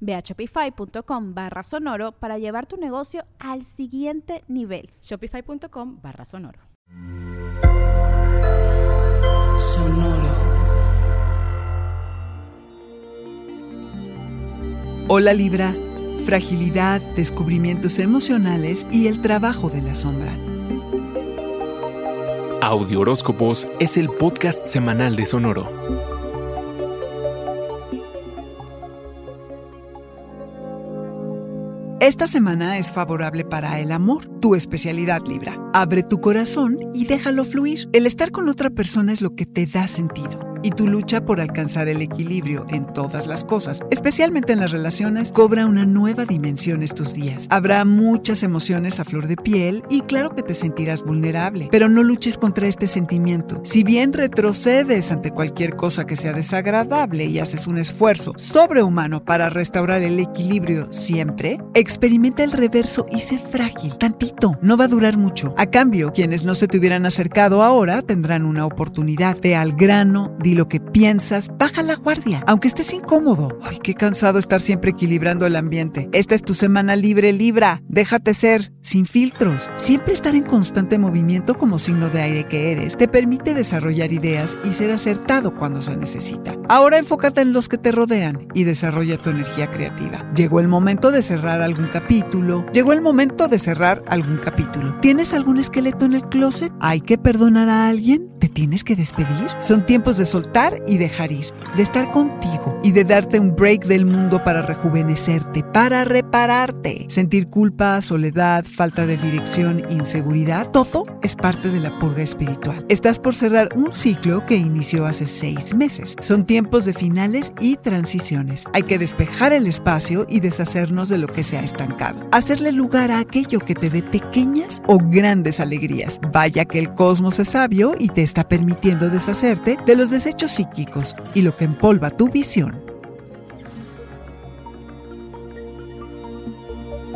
Ve a shopify.com barra sonoro para llevar tu negocio al siguiente nivel. Shopify.com barra sonoro. Sonoro. Hola Libra, fragilidad, descubrimientos emocionales y el trabajo de la sombra. Audio Horóscopos es el podcast semanal de Sonoro. Esta semana es favorable para el amor, tu especialidad Libra. Abre tu corazón y déjalo fluir. El estar con otra persona es lo que te da sentido y tu lucha por alcanzar el equilibrio en todas las cosas, especialmente en las relaciones, cobra una nueva dimensión estos días. Habrá muchas emociones a flor de piel y claro que te sentirás vulnerable, pero no luches contra este sentimiento. Si bien retrocedes ante cualquier cosa que sea desagradable y haces un esfuerzo sobrehumano para restaurar el equilibrio siempre, experimenta el reverso y sé frágil, tantito, no va a durar mucho. A cambio, quienes no se te hubieran acercado ahora tendrán una oportunidad. Ve al grano, lo que piensas, baja la guardia, aunque estés incómodo. Ay, qué cansado estar siempre equilibrando el ambiente. Esta es tu semana libre, Libra. Déjate ser, sin filtros. Siempre estar en constante movimiento como signo de aire que eres te permite desarrollar ideas y ser acertado cuando se necesita. Ahora enfócate en los que te rodean y desarrolla tu energía creativa. Llegó el momento de cerrar algún capítulo. Llegó el momento de cerrar algún capítulo. ¿Tienes algún esqueleto en el closet? ¿Hay que perdonar a alguien? ¿Te tienes que despedir? Son tiempos de soltar y dejar ir, de estar contigo y de darte un break del mundo para rejuvenecerte, para repararte. Sentir culpa, soledad, falta de dirección, inseguridad, todo es parte de la purga espiritual. Estás por cerrar un ciclo que inició hace seis meses. Son tiempos de finales y transiciones. Hay que despejar el espacio y deshacernos de lo que se ha estancado. Hacerle lugar a aquello que te dé pequeñas o grandes alegrías. Vaya que el cosmos es sabio y te está permitiendo deshacerte de los desechos psíquicos y lo que empolva tu visión.